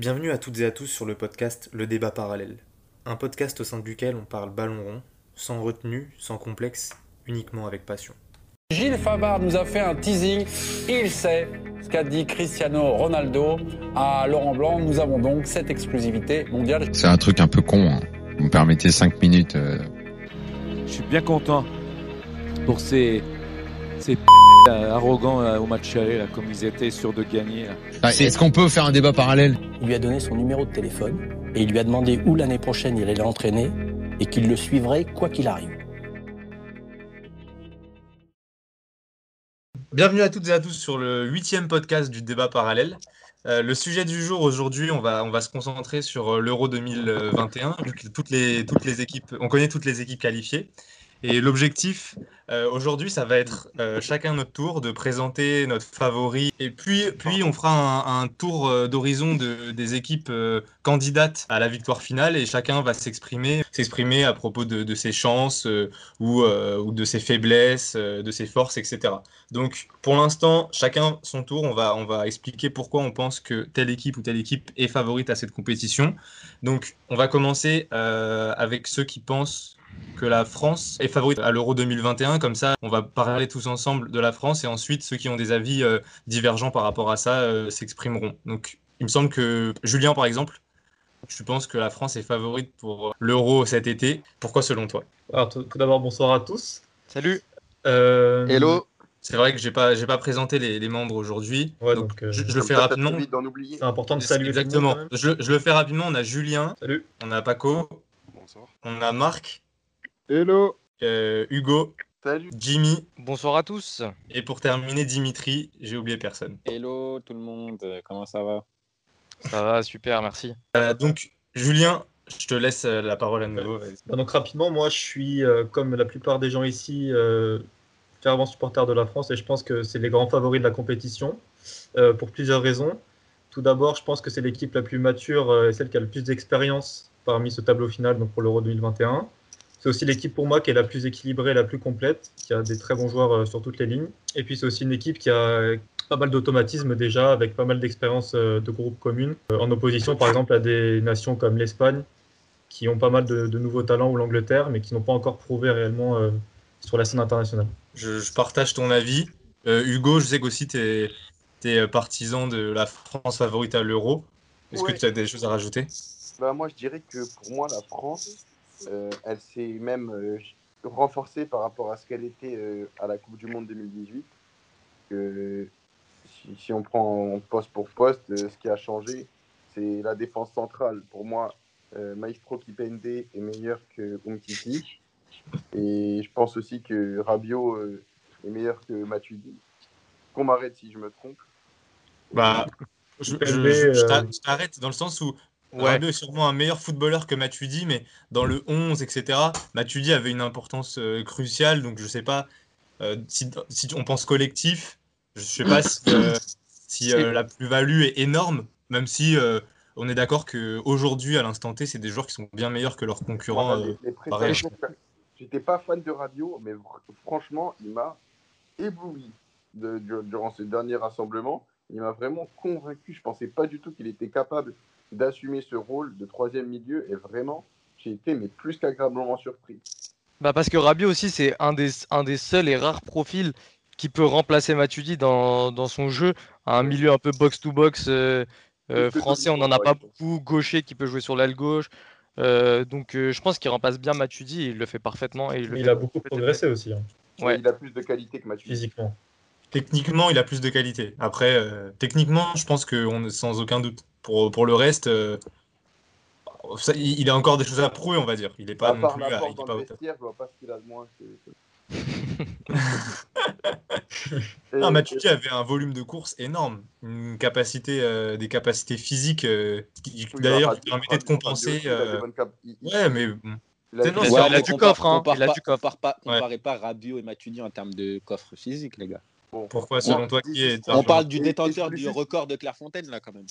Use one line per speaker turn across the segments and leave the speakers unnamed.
Bienvenue à toutes et à tous sur le podcast Le débat parallèle. Un podcast au sein duquel on parle ballon rond, sans retenue, sans complexe, uniquement avec passion.
Gilles Favard nous a fait un teasing. Il sait ce qu'a dit Cristiano Ronaldo à Laurent Blanc. Nous avons donc cette exclusivité mondiale.
C'est un truc un peu con. hein. Vous me permettez 5 minutes. euh,
Je suis bien content pour ces, ces p là, arrogants là, au match aller, là, comme ils étaient sûrs de gagner. là.
ah, Est-ce qu'on peut faire un débat parallèle?
Il lui a donné son numéro de téléphone et il lui a demandé où l'année prochaine il allait l'entraîner et qu'il le suivrait quoi qu'il arrive.
Bienvenue à toutes et à tous sur le huitième podcast du débat parallèle. Euh, le sujet du jour aujourd'hui, on va, on va se concentrer sur euh, l'Euro 2021, vu que toutes les, toutes les équipes, on connaît toutes les équipes qualifiées. Et l'objectif euh, aujourd'hui, ça va être euh, chacun notre tour de présenter notre favori. Et puis, puis on fera un, tour euh, d'horizon de, des équipes candidates à la victoire finale et chacun va s'exprimer, à propos de, ses chances ou, ou de ses faiblesses, de ses forces, etc. Donc, pour l'instant, chacun son tour. On va, on va expliquer pourquoi on pense que telle équipe ou telle équipe est favorite à cette compétition. Donc, on va commencer avec ceux qui pensent que la France est favorite à l'Euro 2021. Comme ça, on va parler tous ensemble de la France et ensuite ceux qui ont des avis euh, divergents par rapport à ça euh, s'exprimeront. Donc, il me semble que Julien, par exemple, tu penses que la France est favorite pour l'Euro cet été. Pourquoi selon toi?
Alors, tout, tout d'abord, bonsoir à tous.
Salut.
Euh,
Hello.
C'est vrai que j'ai pas, j'ai pas présenté les, les membres aujourd'hui.
Ouais,
donc,
donc, euh,
je, je le fais rapidement.
C'est important de saluer monde,
Exactement. Je, je le fais rapidement. On a Julien,
Salut.
on a Paco,
Bonsoir.
on a Marc,
Hello.
euh, Hugo,
Salut.
Jimmy
Bonsoir à tous.
et pour terminer Dimitri. J'ai oublié personne.
Hello tout le monde, comment ça va?
Ça va, super, merci.
Euh, donc Julien, je te laisse euh, la parole à nouveau.
Bah, donc, rapidement, moi, je suis, euh, comme la plupart des gens ici, euh, fervent supporter de la France et je pense que c'est les grands favoris de la compétition euh, pour plusieurs raisons. Tout d'abord, je pense que c'est l'équipe la plus mature euh, et celle qui a le plus d'expérience parmi ce tableau final donc pour l'Euro 2021. C'est aussi l'équipe pour moi qui est la plus équilibrée, la plus complète, qui a des très bons joueurs euh, sur toutes les lignes. Et puis c'est aussi une équipe qui a pas mal d'automatisme déjà, avec pas mal d'expérience euh, de groupes communes, euh, en opposition par exemple à des nations comme l'Espagne, qui ont pas mal de, de nouveaux talents, ou l'Angleterre, mais qui n'ont pas encore prouvé réellement euh, sur la scène internationale.
Je, je partage ton avis. Euh, Hugo, je sais qu'aussi tu es, partisan de la France favorite à l'Euro. Est-ce
Ouais.
que tu as des choses à rajouter?
Bah, moi, je dirais que pour moi, la France, elle s'est même euh, renforcée par rapport à ce qu'elle était euh, à la Coupe du Monde 2018. Que, si, si on prend poste pour poste, euh, ce qui a changé, c'est la défense centrale. Pour moi, euh, Maestro Kipende est meilleur que Umtiti. Et je pense aussi que Rabiot euh, est meilleur que Matuidi. Qu'on m'arrête si je me trompe.
Bah,
euh,
je t'arrête dans le sens où
Ouais.
Rabiot est sûrement un meilleur footballeur que Matuidi, mais dans le 11, etc., Matuidi avait une importance euh, cruciale, donc je sais pas euh, si, si on pense collectif, je sais pas si, euh, si, euh, la plus-value est énorme, même si euh, on est d'accord qu'aujourd'hui, à l'instant T, c'est des joueurs qui sont bien meilleurs que leurs concurrents.
Voilà,
euh,
J'étais pas fan de Radio, mais franchement, il m'a ébloui de- durant ce dernier rassemblement. Il m'a vraiment convaincu. Je pensais pas du tout qu'il était capable d'assumer ce rôle de troisième milieu. Et vraiment, j'ai été mais plus qu'agréablement surpris.
Bah parce que Rabiot aussi, c'est un des, un des seuls et rares profils qui peut remplacer Matuidi dans, dans son jeu. Un milieu un peu box-to-box euh, euh, français, on n'en a pas beaucoup. Gaucher qui peut jouer sur l'aile gauche. Euh, donc euh, je pense qu'il remplace bien Matuidi il le fait parfaitement. Et il, fait
a beaucoup progressé aussi, hein,
Ouais.
Il a plus de qualité que Matuidi.
physiquement.
Techniquement, il a plus de qualité. Après, euh, techniquement, je pense qu'on est sans aucun doute. Pour, pour le reste, euh, ça, il, il a encore des choses à prouver, on va dire. Il n'est pas non plus à-
l'apport
il est pas
le
au top.
vestiaire, je vois pas ce qu'il a de moins.
Non, Matuidi avait un volume de course énorme, une capacité, euh, des capacités physiques euh, qui,
a
d'ailleurs qui permettaient de compenser. Euh, Ouais, mais
il a
non,
il du coffre, hein, il a
pas-
du coffre.
compare pas-
Ouais.
pas Rabiot et Matuidi en termes de coffre physique, les gars.
bon.
pourquoi selon toi qui est
On parle du détenteur du record de Clairefontaine, là, quand même.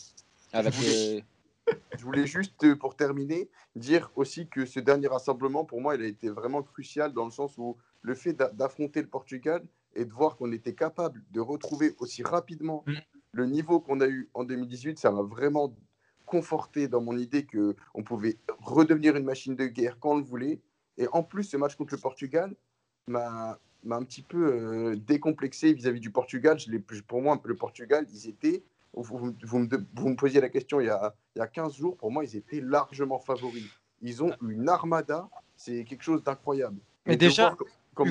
Avec,
Je voulais-
euh,
Je voulais juste, euh, pour terminer, dire aussi que ce dernier rassemblement, pour moi, il a été vraiment crucial dans le sens où le fait d'a- d'affronter le Portugal et de voir qu'on était capable de retrouver aussi rapidement
Mm.
le niveau qu'on a eu en 2018, ça m'a vraiment conforté dans mon idée que on pouvait redevenir une machine de guerre quand on le voulait. Et en plus, ce match contre le Portugal m'a m'a un petit peu euh, décomplexé vis-à-vis du Portugal. Je pour moi, le Portugal, ils étaient. Vous, me, de- vous me posiez la question il y, a, il y a 15 jours. Pour moi, ils étaient largement favoris. Ils ont une armada. C'est quelque chose d'incroyable.
Mais déjà,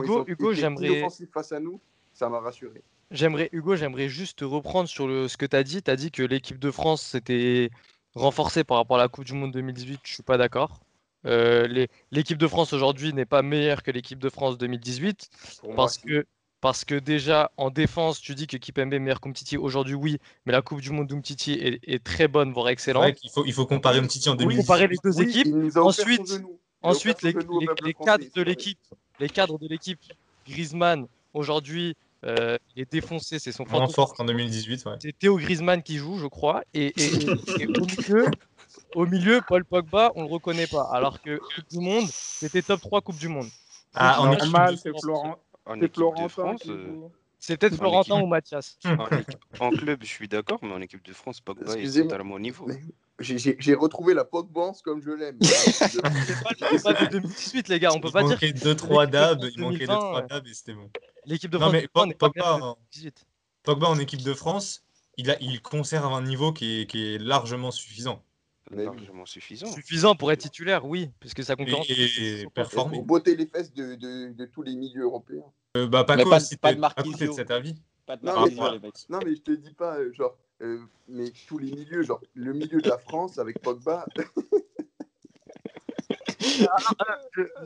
Hugo- Hugo, j'aimerais-
face à nous, ça m'a rassuré.
J'aimerais, Hugo, j'aimerais juste te reprendre sur le, ce que tu as dit. Tu as dit que l'équipe de France s'était renforcée par rapport à la Coupe du Monde 2018. Je suis pas d'accord. Euh, l'équipe de France aujourd'hui n'est pas meilleure que l'équipe de France 2018
Pour moi,
parce que, parce que déjà en défense, tu dis que Kipembe est meilleur qu'Umtiti. Aujourd'hui, oui, mais la Coupe du Monde d'Umtiti est, est très bonne, voire excellente.
faut, il faut comparer Umtiti en
Oui,
2010.
comparer les deux
Oui,
équipes. Ensuite, Ensuite, les, cadres de l'équipe, les cadres de l'équipe, Griezmann, aujourd'hui, euh, il est défoncé, c'est son
Moins fort qu'en 2018. Ouais.
C'est Théo Griezmann qui joue, je crois. Et, et- et- et au, milieu, au milieu, Paul Pogba, on le reconnaît pas. Alors que Coupe du Monde, c'était top 3 Coupe du Monde.
Ah, en de
c'est. Florent.
En de France, euh.
C'est peut-être
En
Florentin
équipe.
ou Mathias.
en, équipe- en club, je suis d'accord, mais en équipe de France, Pogba est totalement au niveau.
Mais J'ai- retrouvé la Pogbance comme je l'aime.
C'est pas le Pogba de 2018, les gars. On peut
Il
pas dire
manquait
que
2-3
l'équipe de
dabs,
France
il manquait
2020,
2-3
euh,
dabs et c'était bon.
l'équipe de
Non,
France
mais
2020 n'est pas
Pogba, en-
2018.
Pogba en équipe de France, il, a, il conserve un niveau qui est, qui est largement suffisant.
Largement suffisant.
Suffisant pour être titulaire, oui, puisque sa
Et,
concurrence.
et performé.
Pour botter les fesses de, de, de tous les milieux européens.
Euh, bah,
Mais pas de-
si
pas de Marquisio.
de cet avis.
Pas de
Non,
mais
Marquisio,
pas-
les mecs.
Non, mais je te dis pas, euh, genre, euh, mais tous les milieux, genre, le milieu de la France avec Pogba,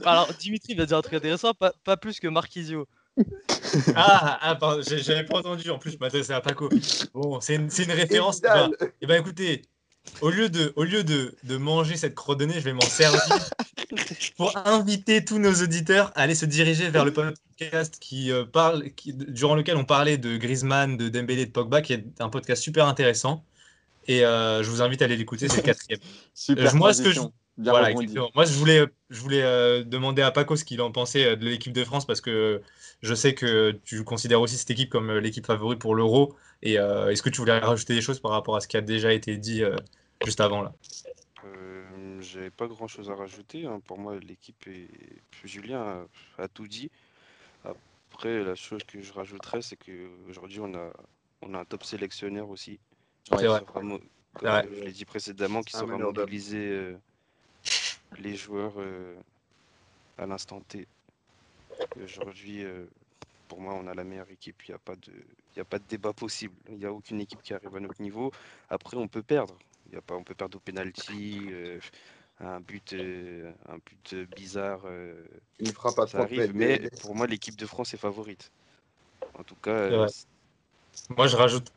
Alors, Dimitri va dire un truc intéressant, pas, pas plus que Marquisio.
Ah, ah pardon, j'avais pas entendu. En plus, je m'adressais à Paco. Bon, c'est une, c'est une
et
référence.
Vidal.
Bah, eh ben, écoutez, au lieu de, au lieu de, de manger cette nez, je vais m'en servir pour inviter tous nos auditeurs à aller se diriger vers le podcast qui euh, parle, qui- durant lequel on parlait de Griezmann, de Dembélé, de Pogba, qui est un podcast super intéressant. Et euh, je vous invite à aller l'écouter, c'est le quatrième.
Super
Euh, moi, ce que je- Voilà. Moi, je voulais, je voulais demander à Paco ce qu'il en pensait de l'équipe de France parce que je sais que tu considères aussi cette équipe comme l'équipe favorite pour l'Euro. Et euh, est-ce que tu voulais rajouter des choses par rapport à ce qui a déjà été dit euh, juste avant là?
Euh, J'avais pas grand chose à rajouter. hein. Pour moi, l'équipe est. Julien a, a tout dit. Après, la chose que je rajouterais, c'est qu'aujourd'hui, on a, on a un top sélectionneur aussi.
Ouais.
C'est vrai.
Mo-. Comme je l'ai dit précédemment, qui
Un
saura mobiliser euh, les joueurs euh, à l'instant T. Aujourd'hui, euh, pour moi, on a la meilleure équipe. Il n'y a, pas de- y a pas de débat possible. Il n'y a aucune équipe qui arrive à notre niveau. Après, on peut perdre. Y a pas, on peut perdre au penalty, euh, un but, euh, un but bizarre. euh,
il ne fera pas
ça
trop
arrive. Mais pour moi, l'équipe de France est favorite. En tout cas, euh.
Moi, je rajoute,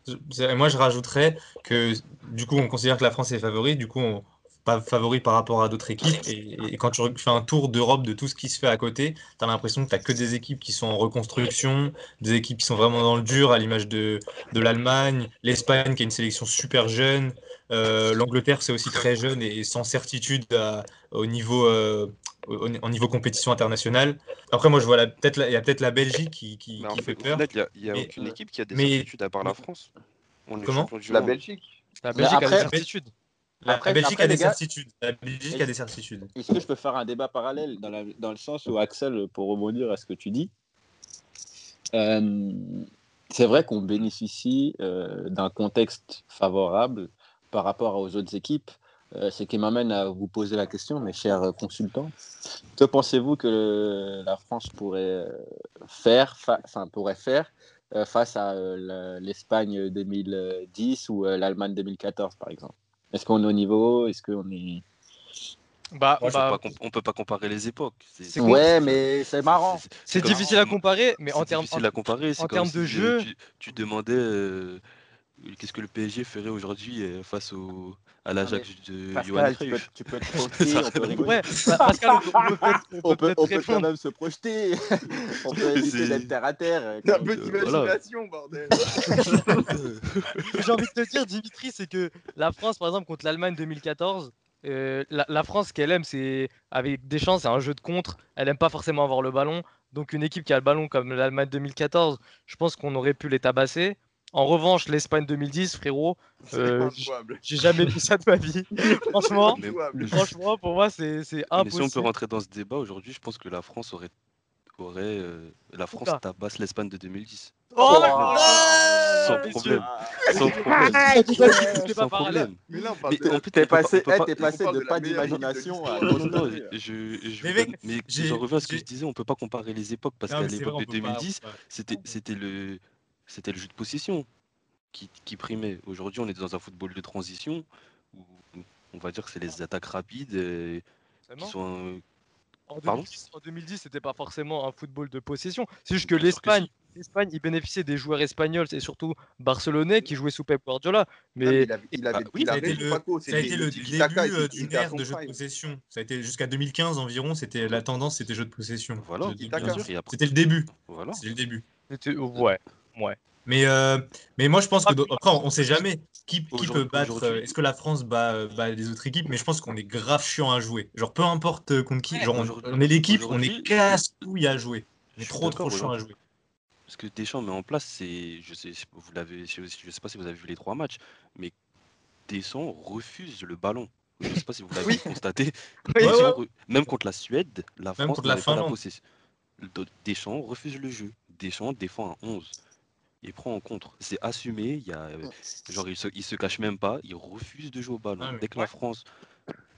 moi, je rajouterais que du coup, on considère que la France est favorite. Du coup, on, pas favori par rapport à d'autres équipes. Et, et quand tu fais un tour d'Europe de tout ce qui se fait à côté, tu as l'impression que tu que des équipes qui sont en reconstruction, des équipes qui sont vraiment dans le dur, à l'image de, de l'Allemagne, l'Espagne qui a une sélection super jeune, euh, l'Angleterre c'est aussi très jeune et sans certitude à- au niveau, euh, au, au niveau compétition internationale. Après, moi je vois peut-être la- il y a peut-être la Belgique qui, qui,
mais en
qui
fait,
peur.
il n'y a, a
Mais-
aucune équipe qui a des
mais-
certitudes à part la France. On est
Comment
champion du
La. Belgique.
La Belgique a
après-
des certitudes.
La,
Après-
la Belgique
après,
a des
gars-
certitudes. La Belgique a des certitudes.
Est-ce que je peux faire un débat parallèle dans, la- dans le sens où, Axel, pour rebondir à ce que tu dis, euh, c'est vrai qu'on bénéficie euh, d'un contexte favorable par rapport aux autres équipes. Euh, ce qui m'amène à vous poser la question, mes chers consultants. Que pensez-vous que la France pourrait faire, fa- enfin, pourrait faire face à l'Espagne 2010 ou l'Allemagne 2014, par exemple? Est-ce qu'on est au niveau? Est-ce qu'on est...
Bah,
On peut
bah,
pas on peut pas comparer les époques. C'est-
C'est
Ouais, mais c'est marrant.
c'est-
difficile à comparer, mais en termes
difficile à comparer. c'est
en termes de
si,
jeu-
Tu, tu demandais euh, qu'est-ce que le PSG ferait aujourd'hui euh, face au, à l'Ajax de Johan
tu tu peux te projeter, on peut rigoler.
Ouais, Pascal, on peut, on peut peut-être- on
On
peut
peut,
peut-être
on peut quand même se projeter. on peut éviter d'être terre à terre. euh,
Un
comme-
peu
euh, voilà.
d'imagination, bordel.
J'ai envie de te dire, Dimitri, c'est que la France, par exemple, contre l'Allemagne 2014, euh, la, la France, ce qu'elle aime, c'est avec des chances, c'est un jeu de contre. Elle aime pas forcément avoir le ballon. Donc, une équipe qui a le ballon comme l'Allemagne 2014, je pense qu'on aurait pu les tabasser. En revanche, l'Espagne 2010, frérot, euh, j'ai jamais vu ça de ma vie. franchement,
Mais-
franchement, pour moi, c'est c'est
mais si on peut
impossible.
rentrer dans ce débat aujourd'hui, je pense que la France aurait, aurait euh, la France
Oula.
tabasse l'Espagne de 2010.
Oh,
Sans problème. Sans problème.
Pas
Sans problème.
Mais là, on parle
Mais
de-
en plus,
T'es passé, eh,
pas-
passé de pas d'imagination à
Non, je, je,
Mais
mais je reviens à ce que je disais, on peut pas comparer les époques parce qu'à l'époque de
peut pas-
2010,
on peut pas.
c'était c'était le c'était le jeu de possession qui, qui primait. Aujourd'hui, on est dans un football de transition où on va dire que c'est les attaques rapides euh, qui sont euh,
En
Pardon
2010, en 2010, c'était pas forcément un football de possession. C'est juste que l'Espagne, l'Espagne, il bénéficiait des joueurs espagnols et surtout barcelonais qui jouaient sous Pep Guardiola.
Ah, mais
Mais
il avait, il avait,
Bah oui,
il
Ça a
avait
été le,
Paco,
ça a été le début euh, d'une ère de jeu de possession. Ça a été jusqu'à 2015 environ, c'était la tendance, c'était jeu de possession.
Voilà,
C'était le début.
voilà.
C'était le début.
ouais, ouais.
Mais, euh, mais moi, je pense que
Ah,
après, on, on sait jamais qui, qui peut battre. euh, Est-ce que la France bat, euh, bat les autres équipes Mais je pense qu'on est grave chiant à jouer. Genre, peu importe contre qui.
Ouais,
Genre, on, est l'équipe, on est casse-couille à jouer. On est trop, trop chiant à jouer.
Ce que Deschamps met en place, c'est, je sais, vous l'avez, je, je sais pas si vous avez vu les trois matchs, mais Deschamps refuse le ballon. Je sais pas si vous l'avez constaté.
Oui.
Deschamps
Ouais,
re- Même contre la Suède, la
Même
France pas la possession. Deschamps refuse le jeu. Deschamps défend à 11. Il prend en contre. C'est assumé. Il y a, euh, genre, il se, il se cache même pas. Il refuse de jouer au ballon.
Ah,
dès que
ouais.
la France,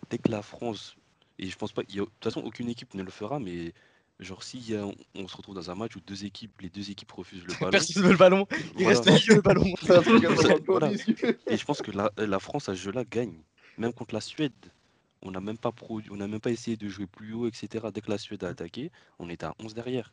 dès que la France, et je pense pas, il y a- de toute façon, aucune équipe ne le fera, mais genre, si y a- on, on se retrouve dans un match où deux équipes, les deux équipes refusent le ballon,
Personne ne veut le ballon. Il
voilà.
reste le ballon.
Voilà. Et je pense que la, la France à ce jeu-là gagne. Même contre la Suède, on n'a même pas produit, on n'a même pas essayé de jouer plus haut, etc. Dès que la Suède a attaqué, on était à 11 derrière.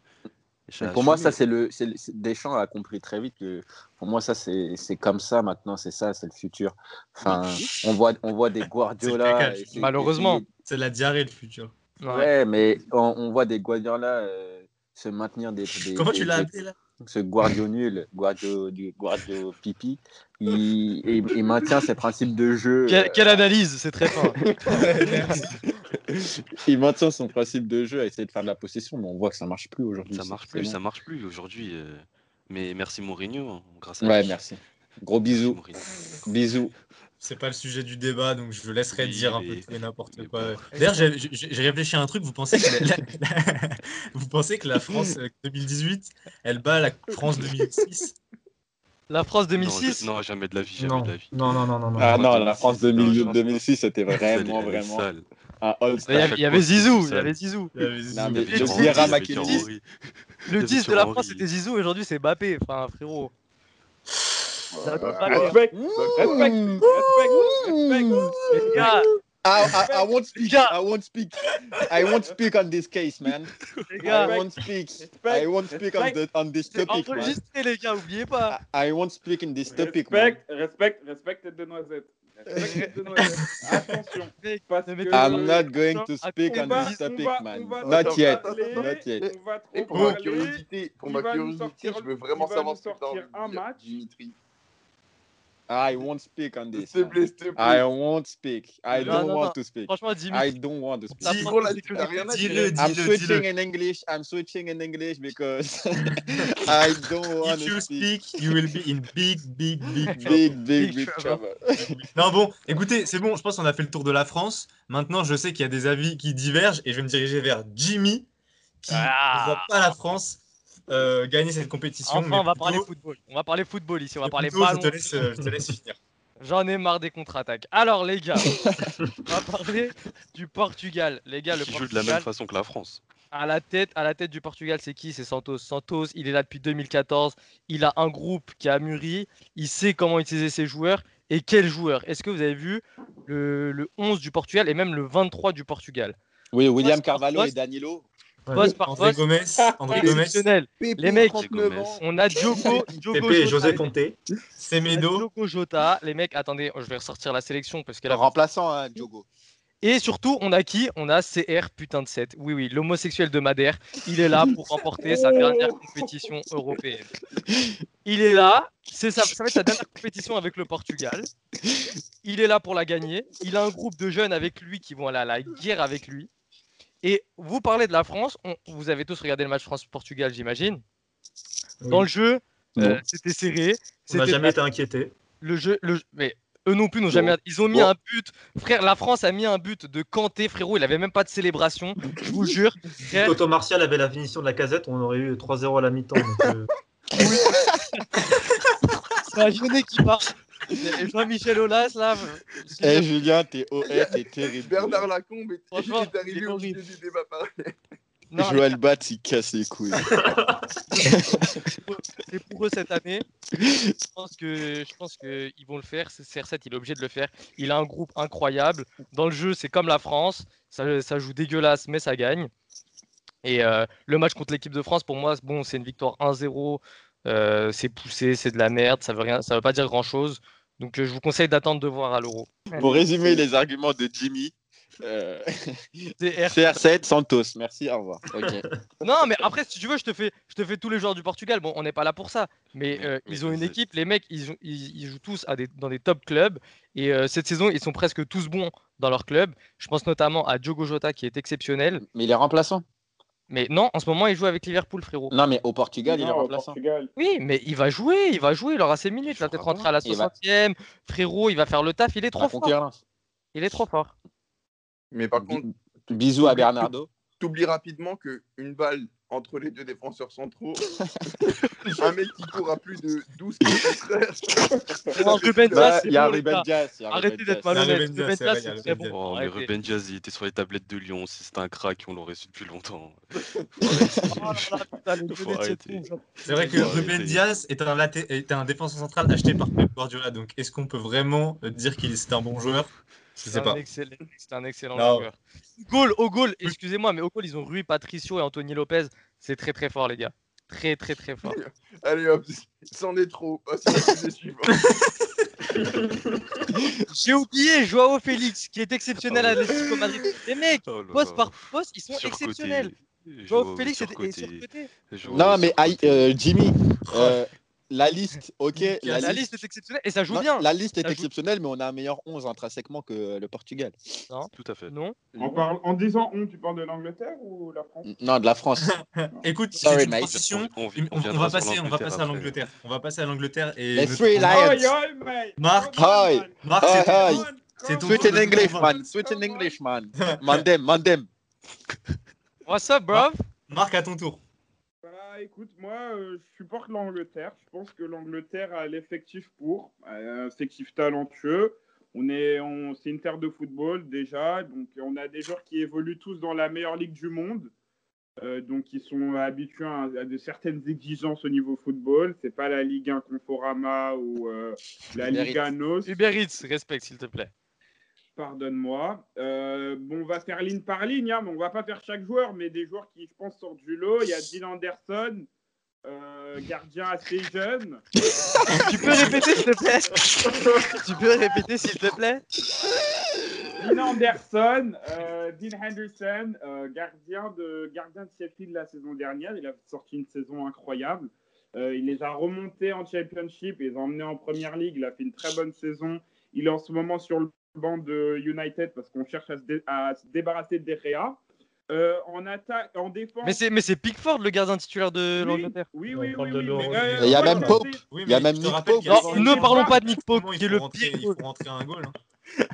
Pour moi, ça, c'est le. c'est le- c'est- Deschamps a compris très vite que pour moi, ça, c'est c'est comme ça maintenant, c'est ça, c'est le futur. Enfin, on voit, on voit des Guardiola.
caca,
et c'est-
Malheureusement.
et-
C'est la diarrhée, le futur.
Ouais.
Ouais, mais on, on voit des Guardiola euh, se maintenir des. des-
Comment
des-
tu l'as appelé là?
Ce Guardio nul, Guardio, du Guardio pipi, il, il, il maintient ses principes de jeu.
Quelle,
euh,
quelle analyse, c'est très fin.
il maintient son principe de jeu à essayer de faire de la possession, mais on voit que ça marche plus aujourd'hui.
Ça marche plus, ça marche plus aujourd'hui. euh, Mais merci Mourinho, hein, grâce à
Ouais,
lui.
merci. Gros bisous. Bisous.
C'est pas le sujet du débat, donc je laisserai
Oui,
dire un peu tout et n'importe quoi.
bon.
D'ailleurs, j'ai réfléchi à un truc. Vous pensez que la, la- vous pensez que la France euh, 2018, elle bat la France 2006
La France
Non,
2006.
je- non, jamais de la vie, jamais
Non,
de la vie.
non, non, non, non. non.
Ah non, la
2006,
France
non, je
2000
pense
2006, c'était vraiment, vraiment
sale.
Un all
Il y
star.
avait, il y avait Zizou, il y avait Zizou.
Il y avait
Non,
Zizou,
mais
y avait
le
Thierry.
Y
Makelele.
Thierry.
Le
avait
10 de
Thierry
la. France, c'était Zizou, et aujourd'hui, c'est Mbappé. Enfin, frérot. Ça pas
Ah.
Respect, respect, respect, respect.
Les gars,
I, I, I won't speak. I won't speak. I won't speak on this case, man.
les
I
gars,
won't speak. I won't speak on, the, on this topic, man.
les gars, oubliez pas.
I won't speak in this topic, man.
Respect, respect, respecte de Attention. Parce que
I'm
pas-
not going to speak
on va,
this topic,
va,
man.
va
Not yet.
parler,
Not yet.
Et pour ma curiosité, pour ma curiosité, je veux vraiment savoir ce que tu as envie de dire. Dimitri.
I won't speak on
S'il
this.
te
man.
plaît, s'il te
I
plaît.
won't speak. I
Non,
don't
non,
want
non.
to speak.
Franchement,
I
Dimitri,
don't want to speak.
Dis,
Dis-le,
dire.
I'm
dis-le,
switching
dis-le.
in English. I'm switching in English because I don't want
If
to
you
speak.
speak, you will be in big, big, big trouble.
Big, big,
Big
big
trouble.
trouble.
Non, bon, écoutez, c'est bon, je pense qu'on a fait le tour de la France. Maintenant, je sais qu'il y a des avis qui divergent et je vais me diriger vers Jimmy, qui ne
Ah.
voit pas la France euh, gagner cette compétition.
Enfin,
mais
on va parler football. On va parler football ici, on va
mais
parler
plutôt,
ballon.
je te laisse, euh, je te laisse finir.
J'en ai marre des contre-attaques. Alors, les gars, on va parler du Portugal. Les gars, le
Qui joue de la
Portugal,
même façon que la France.
à la tête, à la tête du Portugal, c'est qui? C'est Santos. Santos, il est là depuis 2014. Il a un groupe qui a mûri. Il sait comment utiliser ses joueurs. Et quels joueurs Est-ce que vous avez vu le, le 11 du Portugal et même le 23 du Portugal?
Oui, William Carvalho et. Danilo.
Poste par
André
poste,
Gomez, André
exceptionnel. Les mecs,
39
Gomez.
ans.
On a Diogo, Diogo
Pépé et
Jota.
José Conté.
On a
Semedo.
Diogo Jota. Les mecs, attendez, je vais ressortir la sélection parce que là,
Remplaçant, hein, Diogo.
Et surtout, on a qui? On a CR putain de 7. Oui, oui, l'homosexuel de Madère. Il est là pour remporter sa dernière compétition européenne. Il est là. C'est ça, ça va être sa dernière compétition avec le Portugal. Il est là pour la gagner. Il a un groupe de jeunes avec lui qui vont aller à la guerre avec lui. Et vous parlez de la France. on- vous avez tous regardé le match France-Portugal, j'imagine. Dans le jeu, Euh. C'était serré.
On n'a jamais été inquiété.
le jeu, le, mais eux non plus n'ont
Bon.
jamais. Ils ont mis
Bon.
un but. Frère, la France a mis un but de Kanté, frérot. Il avait même pas de célébration. Je vous jure. Frère,
Toto Martial avait la finition de la casette, on aurait eu 3-0 à la mi-temps. euh,
c'est un jeunet qui part. Jean-Michel Aulas, là.
Eh Julien, t'es OF, t'es terrible.
Bernard Lacombe est,
Franchement,
est arrivé
est
au milieu du débat parallèle.
Non,
Joël Bat, il casse les couilles.
c'est pour eux cette année. Je pense que je pense que ils vont le faire. CR7, il est obligé de le faire. Il a un groupe incroyable. Dans le jeu, c'est comme la France. Ça, ça joue dégueulasse, mais ça gagne. Et euh, le match contre l'équipe de France, pour moi, bon, c'est une victoire 1-0. Euh, c'est poussé, c'est de la merde. Ça veut rien, ça veut pas dire grand chose. Donc, euh, je vous conseille d'attendre de voir à l'Euro.
Pour résumer les arguments de Jimmy, euh,
CR.
CR7, Santos. Merci, au revoir.
Non, mais après, si tu veux, je te fais, je te fais tous les joueurs du Portugal. Bon, on n'est pas là pour ça. Mais euh, ils ont une équipe. Les mecs, ils, ont- ils, ils jouent tous à des, dans des top clubs. Et euh, cette saison, ils sont presque tous bons dans leur club. Je pense notamment à Diogo Jota, qui est exceptionnel.
Mais il est remplaçant.
Mais non, en ce moment, il joue avec Liverpool, frérot.
Non, mais au Portugal, il est remplaçant.
Portugal.
Oui, mais il va jouer. Il va jouer. Il aura ses minutes. Il va peut-être rentrer à la
Il va-
60e. Frérot, il va faire le taf. Il est trop fort. Il est trop fort.
Mais par contre,
Bisous à Bernardo.
t'oublies rapidement qu'une balle entre les deux défenseurs centraux, un mec qui court à plus de 12 km
Non, Ruben
Bah,
Dias, c'est
Il y a Ruben a
Arrêtez d'être malhonnête.
Ruben Dias,
Ruben
c'est
très bon.
Oh, mais
Arrêtez.
Ruben Diaz, il était sur les tablettes de Lyon. Si c'était un crack, on l'aurait su depuis longtemps.
Oh c'est
vrai que Ruben. Diaz est un, laté- est un défenseur central acheté par Pep Guardiola. Donc, est-ce qu'on peut vraiment dire qu'il est un bon joueur? Je
C'est
sais
un
pas.
excellent, c'est un excellent
Non.
joueur. Goal, au goal, excusez-moi, mais au goal, ils ont Rui Patricio et Anthony Lopez. C'est très très fort, les gars. Très très très fort.
Allez hop, c'en est trop. Suivant.
J'ai oublié Joao Félix, qui est exceptionnel
Oh
à
là.
l'Atlético Madrid. Les mecs,
Oh
poste par poste, ils sont
Surcoté.
exceptionnels.
Joao
Joao Félix est, est
surcoté.
Non, mais euh, Jimmy, euh, la liste, ok.
La,
La,
liste est exceptionnelle et ça joue
non,
bien.
la liste est
Ça joue-
exceptionnelle, mais on a un meilleur 11 intrinsèquement que le Portugal.
Tout à fait.
Non
En, parle- en disant on, tu parles de l'Angleterre ou la France?
Non, de la France.
Écoute,
Sorry,
c'est une
mate.
transition.
On,
On, va passer, on va
l'Angleterre
passer à l'Angleterre. On va passer à l'Angleterre et
Les three Lions.
Marc,
Hi.
Marc,
Hi,
c'est ton tour
in
de
English, man. Speak in English, man. Mandem, mandem.
What's up, bro?
Marc, à ton tour.
Bah, écoute, moi, euh, je supporte l'Angleterre. Je pense que l'Angleterre a l'effectif pour, un effectif talentueux. On est, on, c'est une terre de football déjà, donc on a des joueurs qui évoluent tous dans la meilleure ligue du monde. Euh, donc ils sont habitués à, à de certaines exigences au niveau football. C'est pas la Ligue 1 Conforama ou euh, la
Uber
Liga Nos.
Uber Eats, respecte s'il te plaît.
Pardonne-moi. Euh, bon, on va faire ligne par ligne, hein, mais on va pas faire chaque joueur, mais des joueurs qui, je pense, sortent du lot. Il y a Dylan Anderson, euh, gardien assez jeune.
Tu peux répéter s'il te plaît? Tu peux répéter s'il te plaît?
Dean Anderson, euh, Dean Henderson, euh, gardien, de, gardien de Sheffield la saison dernière. Il a sorti une saison incroyable. Il les a remontés en Championship et les a emmenés en Première League. Il a fait une très bonne saison. Il est en ce moment sur le banc de United parce qu'on cherche à se, dé- à se débarrasser de De Gea. Euh, en attaque, en défense.
Mais c'est mais c'est Pickford le gardien titulaire de
Oui,
l'Angleterre.
Oui, oui, oui. oui, mais, euh,
Et il y a même Pope.
Oui,
Il y a même Nick Pope.
Non, ne parlons pas de Nick Pope, qui est le pire.
Il faut rentrer un goal. hein.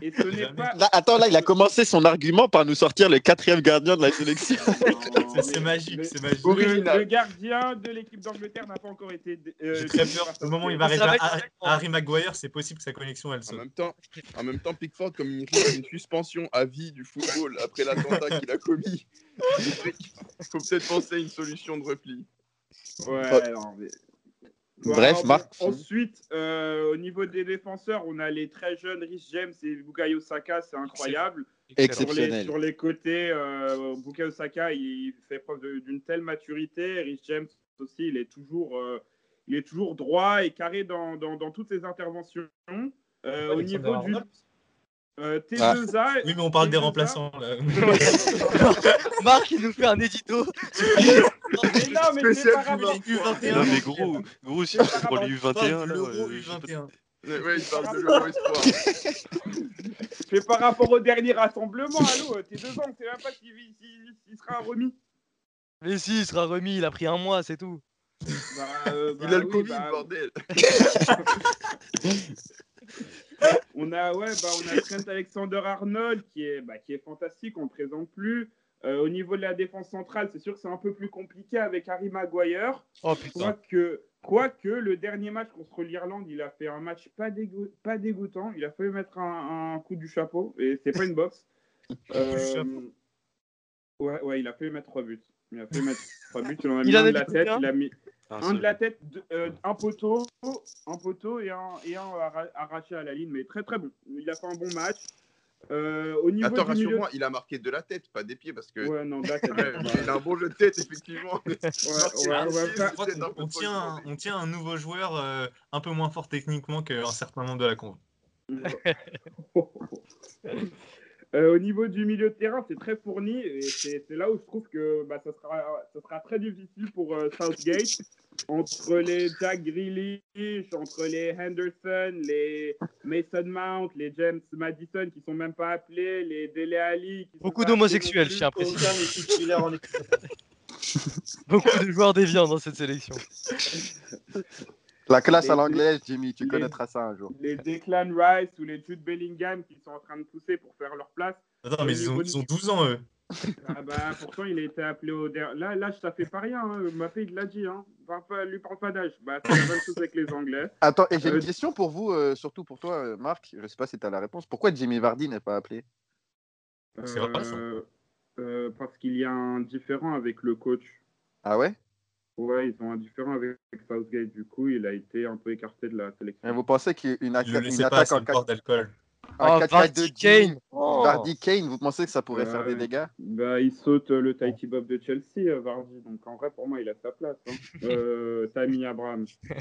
Et ce n'est
Jamais.
pas.
Là, attends, là, il a commencé son argument par nous sortir le quatrième gardien de la sélection.
C'est- C'est magique, c'est magique.
Le, gardien de l'équipe d'Angleterre n'a pas encore été. euh,
J'ai très peur. Au moment où il va arriver à Harry- Maguire, c'est possible que sa connexion elle
En
saute.
même temps, en même temps, Pickford, comme il risque une suspension à vie du football après l'attentat qu'il a commis, il faut peut-être penser à une solution de repli.
Ouais, non, mais-
Bref, Marc.
Ensuite, euh, au niveau des défenseurs, on a les très jeunes Rhys James et Bukayo Saka, c'est incroyable. Sur les,
Exceptionnel.
sur les côtés, euh, Bukayo Saka, il fait preuve d'une telle maturité. Rhys James aussi, il est toujours, euh, il est toujours droit et carré dans, dans, dans toutes ses interventions. Euh, au niveau du euh, T2A,
Oui, mais on parle des
T2A,
remplaçants. là.
Marc, il nous fait un édito.
Mais non, mais c'est
Spécial
par rapport-
du U21.
Non, mais gros, gros, si tu prends les U21,
Parle
là,
de l'Euro
euh, je sais pas-
U21.
Ouais, il parle de l'Euro Espoir.
C'est par rapport au dernier rassemblement, allô, euh, t'es deux ans, on sait même pas s'il sera remis.
Mais si, il sera remis, il a pris un mois, c'est tout.
Bah, euh,
Il
bah
a le
oui,
Covid,
bah,
bordel.
On a, ouais, bah, on a Trent Alexander-Arnold qui est, bah, qui est fantastique, on ne présente plus. Euh, au niveau de la défense centrale, c'est sûr que c'est un peu plus compliqué avec Harry Maguire.
Oh putain.
Quoique, quoique le dernier match contre l'Irlande, il a fait un match pas, dégo- pas dégoûtant. Il a fallu mettre un, un coup du chapeau et c'est pas une boxe. Euh, ouais, ouais, il a fallu mettre trois buts. Il a fallu mettre trois buts. Il en a mis un de la tête.
combien
Il a mis
Un
de la tête, euh, un poteau, un poteau et un, et un arra- arraché à la ligne, mais très très bon. Il a fait un bon match. Euh, au niveau
Attends, rassure-moi, il a marqué de la tête, pas des pieds, parce que.
Ouais, non,
il a un bon jeu de tête, effectivement.
ouais, ouais, ouais,
on tient, un, on tient un nouveau joueur euh, un peu moins fort techniquement qu'un certain nombre de la conf.
Euh, au niveau du milieu de terrain, c'est très fourni et c'est c'est là où je trouve que bah, ça, sera, ça sera très difficile pour euh, Southgate. Entre les Jack Grealish, entre les Henderson, les Mason Mount, les James Madison qui sont même pas appelés, les Dele qui sont
Beaucoup d'homosexuels, je tiens à préciser. Beaucoup de joueurs déviants dans cette sélection.
La classe à l'anglaise, Jimmy, tu
les-
connaîtras ça un jour.
Les Declan Rice ou les Jude Bellingham qui sont en train de pousser pour faire leur place.
Attends, mais
Au
ils ont, ils ont
du-
12 ans, eux.
Ah bah, pourtant, il a été appelé au der- Là, là, ça fait pas rien. Hein. Mbappé, il l'a dit. Hein. Parle pas, lui parle pas d'âge. Bah, c'est la même chose avec les Anglais.
Attends, et j'ai
Euh,
une question pour vous, euh, surtout pour toi, euh, Marc. Je sais pas si tu as la réponse. Pourquoi Jimmy Vardy n'est pas appelé?
C'est.
Euh, euh, parce qu'il y a un différent avec le coach.
Ah ouais?
Ouais, ils ont un différent avec Southgate. Du coup, il a été un peu écarté de la sélection.
Et Vous pensez qu'une une attaque en
fort d'alcool.
en
Oh,
4
Vardy Kane. Oh.
Vardy Kane, vous pensez que ça pourrait faire des dégâts
Bah, il saute euh, le Tahiti Bob de Chelsea, euh, Vardy. Donc, en vrai, pour moi, il a sa place. Hein. Euh, Tammy Abraham.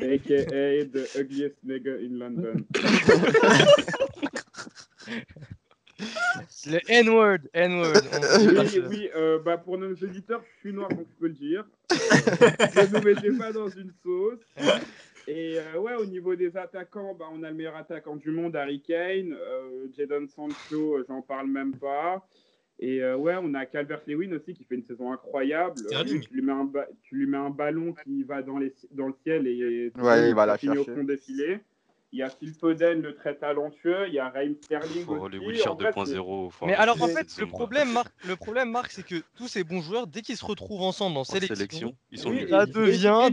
A.K.A. the ugliest nigger in London.
Le N-word, N-word.
Oui, oui euh, bah, pour nos auditeurs, je suis noir, donc je peux le dire. ne nous mettez pas dans une sauce. Et euh, ouais, au niveau des attaquants, bah, on a le meilleur attaquant du monde, Harry Kane. Euh, Jadon Sancho, euh, j'en parle même pas. Et euh, ouais, on a Calvert-Lewin aussi qui fait une saison incroyable. Euh, lui, tu, lui mets un ba- tu lui mets un ballon qui va dans, les, dans le ciel et
Ouais, il va la
finit au
chercher.
fond des filets. Il y a Phil Foden, le très talentueux. Il y a Raheem Sterling
Oh,
aussi.
le
c'est-
2.0. faut
Mais alors en fait, le problème, Marc, le problème, Marc, c'est que tous ces bons joueurs, dès qu'ils se retrouvent ensemble en
En
sélection,
sélection, ils sont
Oui.
Ça devient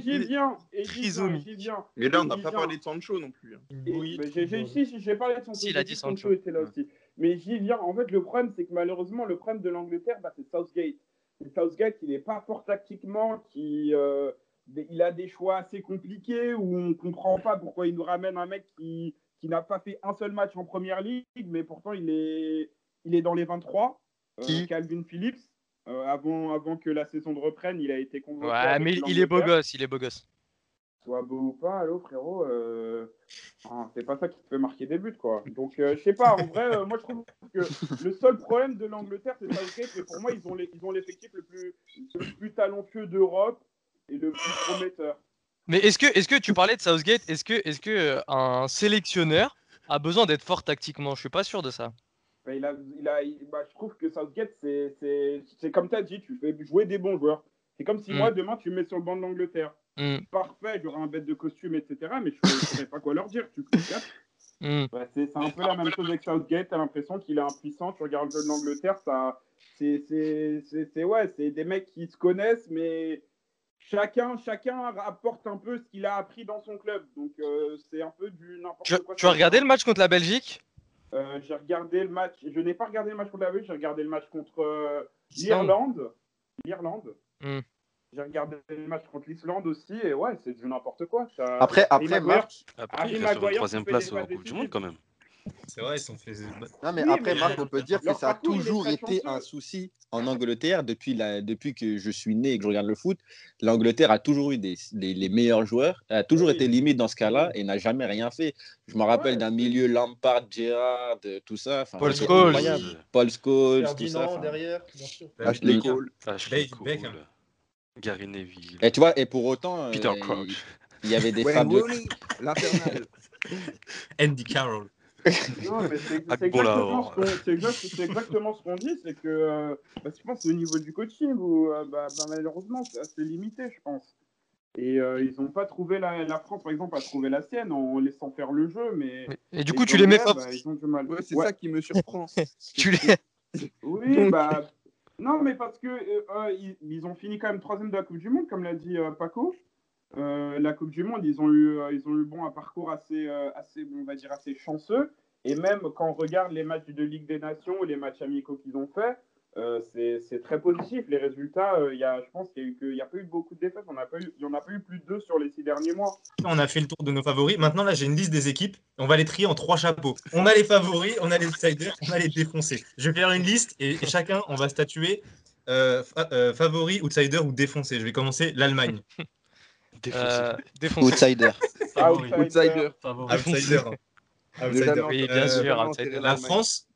viens.
Mais là, on n'a pas parlé de Sancho non plus. hein.
J'ai- si, si, j'ai parlé de Sancho.
Si, il a dit Sancho.
était là aussi. Mais j'y viens. En fait, le problème, c'est que malheureusement, le problème de l'Angleterre, bah, c'est Southgate. C'est Southgate, il n'est pas fort tactiquement, qui, euh, il a des choix assez compliqués où on ne comprend pas pourquoi il nous ramène un mec qui, qui n'a pas fait un seul match en première ligue, mais pourtant il est, il est dans les 23. Euh,
Qui?
Calvin Phillips. Euh, avant, avant que la saison de reprenne, il a été convoqué.
Ouais, mais il- est beau gosse, il est beau gosse.
Soit beau ou pas, allô frérot, euh, ah, c'est pas ça qui te fait marquer des buts quoi. Donc euh, je sais pas, en vrai, euh, moi je trouve que le seul problème de l'Angleterre c'est Southgate, mais pour moi ils ont les- ils ont l'effectif le plus, le plus talentueux d'Europe et le plus prometteur.
Mais est-ce que, est-ce que tu parlais de Southgate Est-ce que, est-ce que euh, un sélectionneur a besoin d'être fort tactiquement? Je suis pas sûr de ça.
Bah, il a, il a, il- bah, je trouve que Southgate c'est, c'est, c'est comme tu as dit, tu fais jouer des bons joueurs. C'est comme si
Mm.
moi demain tu me mets sur le banc de l'Angleterre.
Hmm,
Parfait, j'aurai un bête de costume, etc. Mais je ne saurais pas quoi leur dire. Tu
hmm.
Ouais, c'est un peu la même chose avec Southgate. T'as l'impression qu'il est impuissant. Tu regardes le jeu de l'Angleterre, ça, c'est, c'est, c'est, c'est- ouais, c'est des mecs qui se connaissent, mais chacun, chacun rapporte un peu ce qu'il a appris dans son club. Donc euh, c'est un peu du n'importe
Tu,
quoi.
tu as regardé le match contre la Belgique?
Euh, J'ai regardé le match. Je n'ai pas regardé le match contre la Belgique. J'ai regardé le match contre euh, l'Irlande. L'Irlande.
Hmm.
J'ai regardé le match contre l'Islande aussi. Et ouais, c'est du n'importe quoi.
Après, après
Maguire-
Marc,
Après, il reste troisième place au Coupe du. Monde quand même.
C'est vrai, ils sont fait.
Non, mais
Oui,
après,
mais
Marc, on peut dire que ça a toujours été
chanceux.
un souci en Angleterre depuis, la, depuis que je suis né et que je regarde le foot. L'Angleterre a toujours eu des, les meilleurs joueurs, a toujours
Oui.
été limite dans ce cas-là et n'a jamais rien fait. Je me rappelle
Ouais,
d'un milieu Lampard, Gerrard, euh, tout ça. enfin,
Paul Scholes.
Paul Scholes, tout ça. Enfin.
derrière, bien sûr.
Ashley. Cole.
Ashley
Dave
Cole,
Beckham.
Gary Neville.
Et tu vois, et pour autant,
Peter
euh,
Crouch.
il y avait des Fabio,
Rooney, l'infernal.
Andy Carroll.
Non, mais c'est exactement, ce qu'on- c'est exact- c'est exactement ce qu'on dit, c'est que euh, bah, je pense que c'est au niveau du coaching où euh, bah, bah, malheureusement c'est assez limité, je pense. Et euh, ils n'ont pas trouvé la, la France, par exemple, a trouvé la sienne en laissant faire le jeu, mais.
Et du coup, tu les mets favoris.
bah, ils ont du mal.
Ouais, c'est
Ouais.
ça qui me surprend.
Tu les...
Oui,
Donc-
bah. Non, mais parce que euh, ils, ils ont fini quand même troisième de la Coupe du Monde, comme l'a dit euh, Paco. Euh, la Coupe du Monde, ils ont eu, euh, ils ont eu bon un parcours assez, euh, assez, on va dire assez chanceux. Et même quand on regarde les matchs de Ligue des Nations les matchs amicaux qu'ils ont fait, euh, c'est très positif. Les résultats, euh, y a, je pense qu'il y a pas eu beaucoup de défaites. On pas eu, il y en a pas eu plus de deux sur les six derniers mois.
On a fait le tour de nos favoris. Maintenant, là, j'ai une liste des équipes. On va les trier en trois chapeaux. On a les favoris, on a les outsiders, on a les défoncés. Je vais faire une liste et, chacun, on va statuer euh, fa- favori, outsider ou défoncé. Je vais commencer l'Allemagne.
Euh, défoncé.
Outsider.
Favori.
Outsider. Outsider.
Oui, bien
Euh,
sûr. outsider.
La France,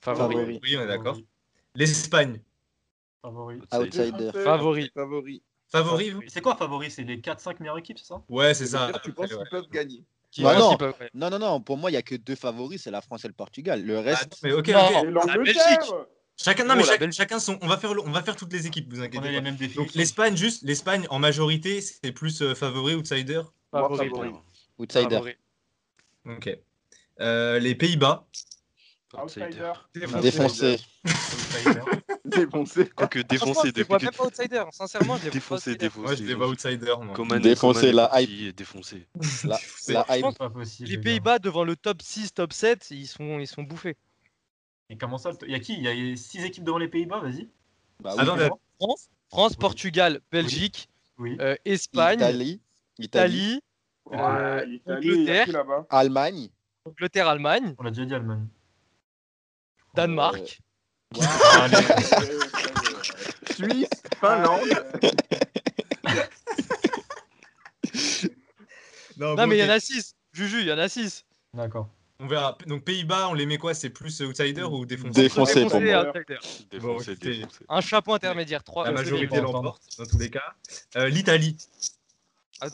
Favori.
Favori.
oui, on est d'accord. L'Espagne,
Favori.
Outsider.
Favori.
Favori.
favori,
C'est quoi favori? C'est les 4-5 meilleures équipes, c'est ça?
Ouais, c'est ça.
Tu penses
Ouais.
qu'ils peuvent gagner?
Bah non.
qu'ils peuvent- ouais.
Non, non, non, pour moi, il n'y a que deux favoris, c'est la France et le Portugal. Le
Ah,
reste,
mais ok, ok.
La. Belgique.
Chacun, non,
Oh,
mais chaque- chacun son. On va faire, on va faire toutes les équipes, vous
On
inquiétez
a les
pas.
mêmes défis.
Donc l'Espagne, juste l'Espagne en majorité, c'est plus euh, favori, outsider?
Moi,
Favori.
favori.
outsider.
Favori.
Ok. Euh, les Pays-Bas?
Outsider.
Défoncé.
Défoncé.
Quoique défoncé
je vois même pas outsider. Sincèrement, je
défoncé, défoncé.
Moi, je les vois outsider. moi.
Coman,
Défoncé, la
défoncé.
Hype.
possible.
Les. Pays-Bas devant le top 6, top 7, ils sont, ils sont bouffés.
Et comment ça Il y a qui? Il y a 6 équipes devant les Pays-Bas, vas-y.
Bah, oui.
France, France
Oui.
Portugal, Belgique,
Oui.
euh, Espagne,
Italie, Italie,
Italie,
Ouais,
Euh,
Italie, il y a
Angleterre.
Allemagne.
Angleterre, Allemagne,
On l'a déjà dit, Allemagne.
Danemark.
Allez.
Suisse. Finlande.
Non,
Non,
bon,
mais il y en a 6. Juju, il y en a 6.
D'accord.
On verra. Donc Pays-Bas, on les met quoi? C'est plus outsider ou défoncé?
Défoncé pour moi.
Un chapeau intermédiaire. 3,
La majorité l'emporte dans tous les cas. Euh, L'Italie.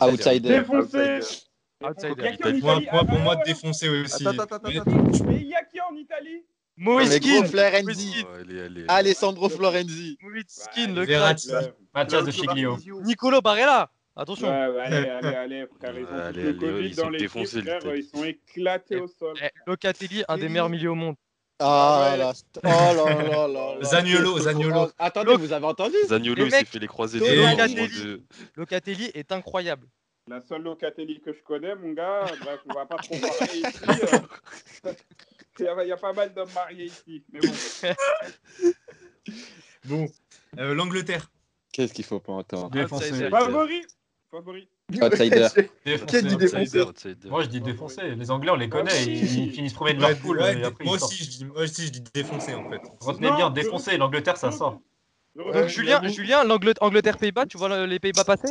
Outsider.
Défoncé.
Outsider.
Il y a qui en
Moi,
Italie?
moi, pour
Ah,
moi, défoncé aussi.
Attends, attends, attends,
Mais-
attends.
Mais il y a qui en Italie?
Moïse
Mais gros
Skin.
Florenzi. Alessandro Florenzi.
Moïse Skin, le
Verratti.
crack.
Mathias de Chiglio.
Nicolo Barella. Attention.
ouais, allez, allez, allez, frère. Ils ont
allez,
le
allez,
Covid
ils
dans
sont
les
l'Italie.
ils sont éclatés au sol.
Eh, Locatelli, un des meilleurs milieux au monde.
Ah là, st- oh là là là là.
Zaniolo, Zaniolo.
Attendez, vous avez entendu?
Zaniolo, il s'est fait les croisés
Locatelli. est incroyable.
La seule Locatelli que je connais, mon gars, bref, on va pas trop parler ici. euh. Il y, a, pas mal d'hommes mariés ici. Mais bon.
Bon. Euh, L'Angleterre.
Qu'est-ce qu'il faut pas entendre?
Favori.
Outsider.
Qui a dit défoncé.
Moi, je dis défoncé. Les Anglais, on les connaît. Ils, ils finissent premier de leur poule.
moi, aussi, je dis, défoncé en fait.
Retenez
Non,
bien, défoncé. L'Angleterre, ça sort.
Donc Julien,
j'avoue.
Julien l'Anglet- Angleterre-Pays-Bas, tu vois le- les Pays-Bas passer?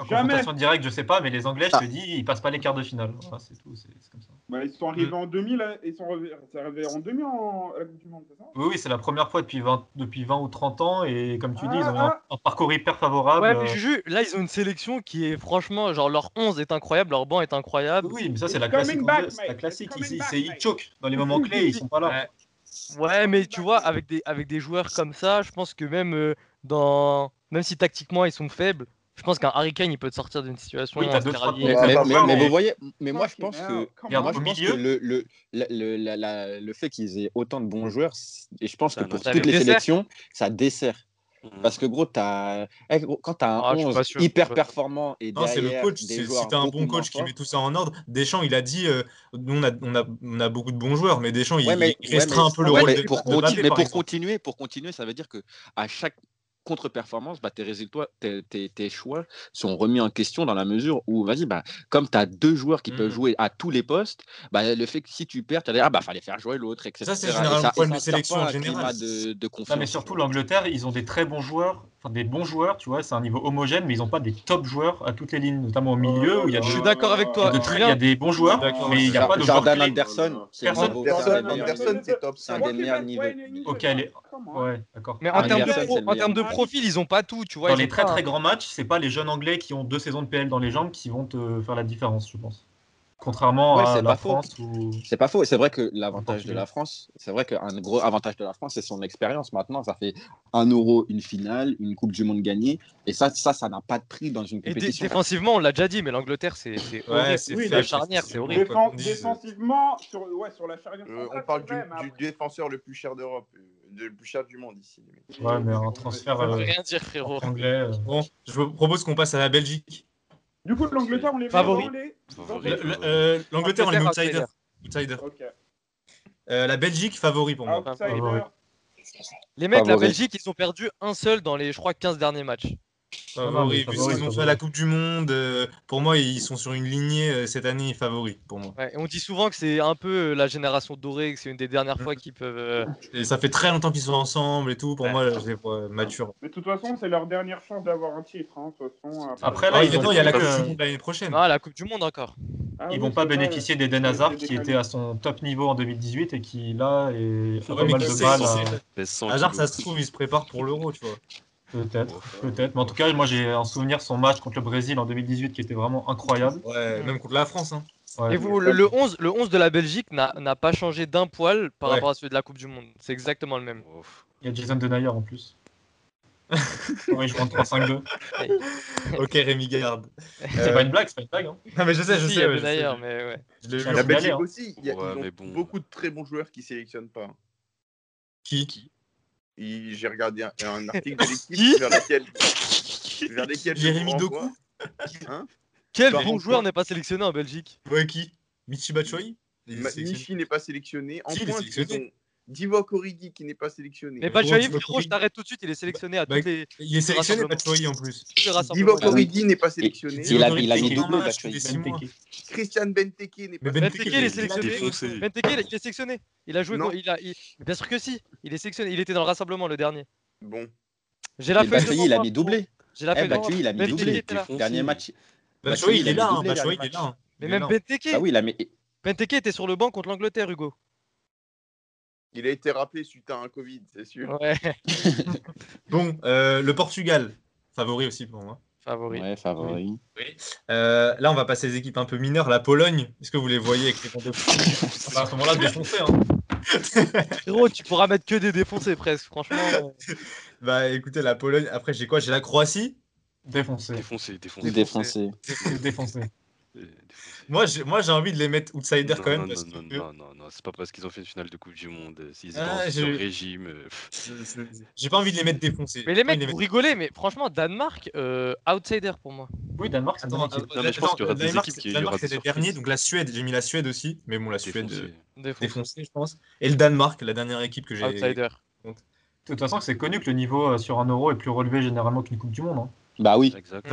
En
Jamais.
confrontation directe, je sais pas, mais les Anglais, je
Ah.
te dis, ils passent pas les quarts de finale. Voilà, c'est tout. C'est comme ça.
Bah, ils sont arrivés en 2000, hein, ils sont arrivés, en 2000 en, à la Coupe du Monde, c'est ça?
Oui, oui, c'est la première fois depuis 20, depuis 20 ou 30 ans. Et comme tu dis, ils ont un,
Ah,
un parcours hyper favorable.
Ouais, mais
euh,
Juju, là, ils ont une sélection qui est franchement, genre, leur 11 est incroyable, leur banc est incroyable.
Oui, mais ça, c'est la classique.
back,
la classique. Ils,
back,
ils choquent. Dans les moments clés, ils sont pas là.
Ouais, mais tu vois, avec des, avec des joueurs comme ça, je pense que même euh, dans. Même si tactiquement ils sont faibles, je pense qu'un Harry Kane il peut te sortir d'une situation.
Oui,
Mais, mais- mais- mais
mais-
vous voyez, mais moi je pense que moi je pense que le, le, la- le, la- la- le fait qu'ils aient autant de bons joueurs, et je pense que pour toutes les sélections, ça dessert.
Mhm.
Parce que gros, t'as, eh, gros, quand tu as un
Ah, je suis
11
pas sûr, je suis
hyper performant et
Non, c'est le
derrière
coach.
des
C'est
joueurs
si t'as un bon coach qui met tout ça en ordre. Deschamps, il a dit euh, nous, on a, on, a, on a beaucoup de bons joueurs, mais Deschamps, il,
mais,
il
ouais,
restreint
mais-
un peu le
ouais,
rôle
mais
de,
pour,
de
conti-
Mbappé,
mais pour continuer, pour continuer, ça veut dire que à chaque contre-performance, bah, tes résultats, tes, tes- tes choix sont remis en question dans la mesure où, vas-y, bah, comme tu as deux joueurs qui peuvent
Mhm.
jouer à tous les postes, bah, le fait que si tu perds, tu vas dire, ah bah, fallait faire jouer l'autre, etc.
Ça, c'est généralement le problème de sélection en général.
de.
Non, mais surtout l'Angleterre, ils ont des très bons joueurs, enfin des bons joueurs, tu vois, c'est un niveau homogène, mais ils n'ont pas des top joueurs à toutes les lignes, notamment au milieu où il y a,
Je suis d'accord avec toi.
il y a de très- il y
Julien,
a des bons joueurs, mais il n'y a pas de joueurs
Jordan. Anderson, c'est
Anderson, top
C'est un
5.
des meilleurs niveaux.
Ok, allez.
Comment
Ouais, d'accord.
mais en
Ah,
termes de, profil, ils ont pas tout, tu vois.
Dans les très très grands matchs, c'est pas les jeunes Anglais qui ont deux saisons de PL dans les jambes qui vont te faire la différence, je pense. Contrairement
Ouais,
à la
pas.
France.
C'est pas faux. Et c'est vrai que l'avantage de la France, c'est vrai qu'un gros avantage de la France, c'est son expérience. Maintenant, ça fait un euro, une finale, une Coupe du Monde gagnée. Et ça, ça, ça n'a pas de prix dans une
Et
compétition.
défensivement, on l'a déjà dit, mais l'Angleterre, c'est
Ouais,
horrible.
c'est
C'est
faible,
la charnière,
c'est
horrible.
Quoi
défensivement, sur, ouais, sur la charnière
Euh, on parle du, défenseur le plus cher d'Europe, euh, de- le plus cher du monde ici.
Ouais, mais un transfert
Ça veut
euh,
rien dire, frérot.
anglais. euh,
Bon, je vous propose qu'on passe à la Belgique.
Du coup, l'Angleterre, on les met
Favori.
dans les.
Favori.
Le- le- euh, L'Angleterre, on les met outsider. Euh, la Belgique, favori pour moi.
Outsider.
Les mecs, la. Belgique, ils ont perdu un seul dans les, je crois, 15 derniers matchs.
Non,
Favori.
mais
Puis
favori,
Ils ont fait la Coupe du Monde. euh, Pour moi, ils sont sur une lignée euh, cette année favori pour moi.
Ouais, et on dit souvent que c'est un peu euh, la génération dorée, que c'est une des dernières
Mm.
fois qu'ils peuvent. euh,
Et ça fait très longtemps qu'ils sont ensemble et tout. Pour
Ouais.
moi, je les vois matures.
Mais de toute façon, c'est leur dernière chance d'avoir un titre. Hein, de toute façon,
Après,
Ah,
là,
il,
ils ont
attends, il y a la Coupe du Monde l'année prochaine.
Ah, la Coupe du Monde encore.
Ah
Ils vont pas bénéficier
ouais.
d'Eden Hazard qui
décalé.
était à son top niveau en 2018 et qui là est pas
mais
mal de mal.
qui
à-
sait.
Pèse 100
Hazard, ça se trouve, il se prépare pour l'Euro, tu vois.
Peut-être, peut-être. Mais en tout cas, moi j'ai en souvenir son match contre le Brésil en 2018 qui était vraiment incroyable.
Ouais, même contre la France. Hein.
Ouais.
Et vous, le, le 11, le 11 de la Belgique n'a pas changé d'un poil par
Ouais.
rapport à celui de la Coupe du Monde. C'est exactement le même.
Ouf.
Il y a Jason Denayer en plus. il joue en 3-5-2.
Ok, Rémi Garde.
C'est pas une blague, c'est pas une blague. Hein.
Non, mais je sais, je
Si, il y
sais.
a
ouais, je
Benayer,
sais.
mais ouais.
Je l'ai vu.
La Belgique
aussi, il y a-
Ouais,
ils ont
mais bon.
beaucoup de très bons joueurs qui sélectionnent pas.
Qui?
Et J'ai regardé un, un article de
Qui
l'équipe vers lequel, vers lesquels
Jérémy Doku.
Hein
Quel
Par
bon
contre,
joueur n'est pas sélectionné en Belgique?
Ouais, qui? Michi Batshuayi?
Michi n'est pas sélectionné. En
Si,
pointe,
sélectionné.
Divock Origi qui n'est pas sélectionné.
Mais Batshuayi,
tu vas
frérot, je t'arrête tout de suite, il est sélectionné à
Bah,
toutes les,
Il est sélectionné. Batshuayi en plus.
Divock Origi n'est pas sélectionné.
Il a- mis doublé,
Origi,
Batshuayi.
Christian Benteke n'est pas
Benteke,
Benteke, il est sélectionné. Benteke, il est sélectionné. Il a joué. Il a, Bien sûr que si. Il est sélectionné. Il était dans le rassemblement le dernier.
Bon.
J'ai la feuille
Batshuayi, il a mis doublé.
J'ai la
Eh, Batshuayi, il a mis doublé. Dernier match.
Batshuayi, il est là, hein, Batshuayi, il est là.
Mais
Il est
même
là.
Benteke.
Ah oui, il a mis.
Benteke était sur le banc contre l'Angleterre, Hugo.
Il a été rappelé suite à un Covid, c'est sûr.
Ouais.
Bon, euh, le Portugal, favori aussi pour moi.
Favori.
Ouais, favori.
Euh, là, on va passer aux équipes un peu mineures. La Pologne, est-ce que vous les voyez avec les comptes de
Bah, à ce moment-là, défoncé. Hein.
Frérot, tu pourras mettre que des défoncés presque. Franchement. euh,
Bah écoutez, la Pologne, après j'ai quoi? J'ai la Croatie?
Défoncé.
Défoncé, défoncé.
Défoncé.
Défoncé.
Défoncé.
Moi j'ai moi, j'ai envie de les mettre outsider
Non,
quand même.
non,
parce
non,
que-
non, non, non, c'est pas parce qu'ils ont fait une finale de Coupe du Monde. euh, S'ils étaient
Ah,
sur régime. euh,
J'ai pas envie de les mettre défoncés.
Mais les mecs, vous rigolez, mais franchement, Danemark, euh, outsider pour moi.
Oui, Danemark, c'est équipe.
Non, mais je pense qu'il y aura des
Danemark,
équipes qui-
Danemark, c'était dernier, donc la Suède, j'ai mis la Suède aussi, mais bon, la Suède
défoncé.
Défoncé.
défoncée, je pense. Et le Danemark, la dernière équipe que j'ai.
Outsider.
De toute façon, c'est connu que le niveau sur un euro est plus relevé généralement qu'une Coupe du Monde. hein.
Bah oui.
Exact.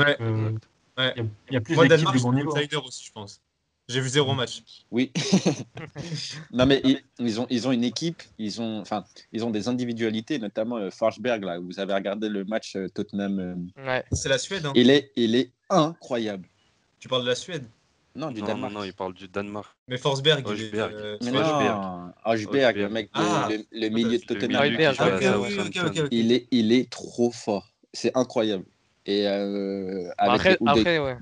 Ouais.
Il y a- il y, a plus d'équipes de bon niveau.
aussi, je pense. J'ai vu zéro match.
Oui. non mais ils, ils ont ils ont une équipe, ils ont enfin ils ont des individualités, notamment euh, Forsberg là. Vous avez regardé le match euh, Tottenham. euh,
Ouais.
C'est la Suède, hein.
il est il est incroyable.
Tu parles de la Suède?
Non du
Non,
Danemark.
non, il parle du Danemark.
Mais Forsberg, euh,
non, Højbjerg, le mec, de-
Ah.
le, le milieu de Tottenham. Il est il est trop fort. C'est incroyable. Et euh, avec
Après, ouais.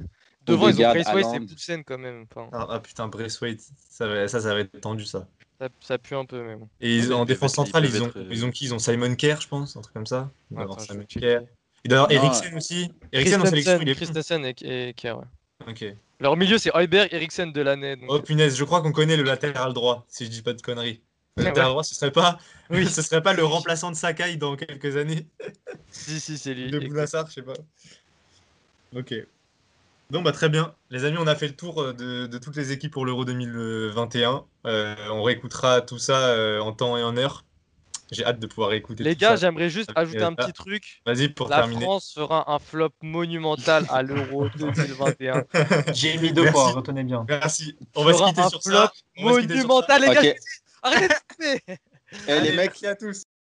Devant, ils ont Braithwaite et. Poulsen quand même. Enfin,
Ah, ah, putain, Braithwaite, ça, va- ça, ça va être tendu ça.
ça, ça pue un peu, mais bon.
Et ils-
mais
en défense centrale,
ils
ils
être, euh,
ils ont qui? Ils ont Simon Kerr, je pense, un truc comme ça. Avoir
Attends,
Simon. Kerr. Avoir
Non,
Eriksen aussi. Eriksen en sélection, il est.
Christensen et, et Kerr, ouais.
Ok.
Leur milieu, c'est Højbjerg, Eriksen de l'année. donc,
Oh punaise, je crois qu'on connaît le latéral droit, si je dis pas de conneries. Droit, ce serait pas,
Oui.
ce serait pas le remplaçant de Sakai dans quelques années
Si, si, c'est lui.
de. Bounassar, je sais pas. Ok. Donc bah très bien, les amis, on a fait le tour euh, de, de toutes les équipes pour l'Euro 2021. Euh, on réécoutera tout ça euh, en temps et en heure. J'ai hâte de pouvoir réécouter.
Les
tout
gars, j'aimerais juste ajouter un petit truc.
Vas-y pour
La
terminer.
France fera un flop monumental à l'Euro 2021.
J'ai mis deux
Merci.
fois, retenez bien.
Merci. On va se
Fera
quitter
un
sur
flop
ça. On va se quitter sur ça.
Monumental, les gars. Arrêtez de taper
Eh, les mecs,
merci à tous.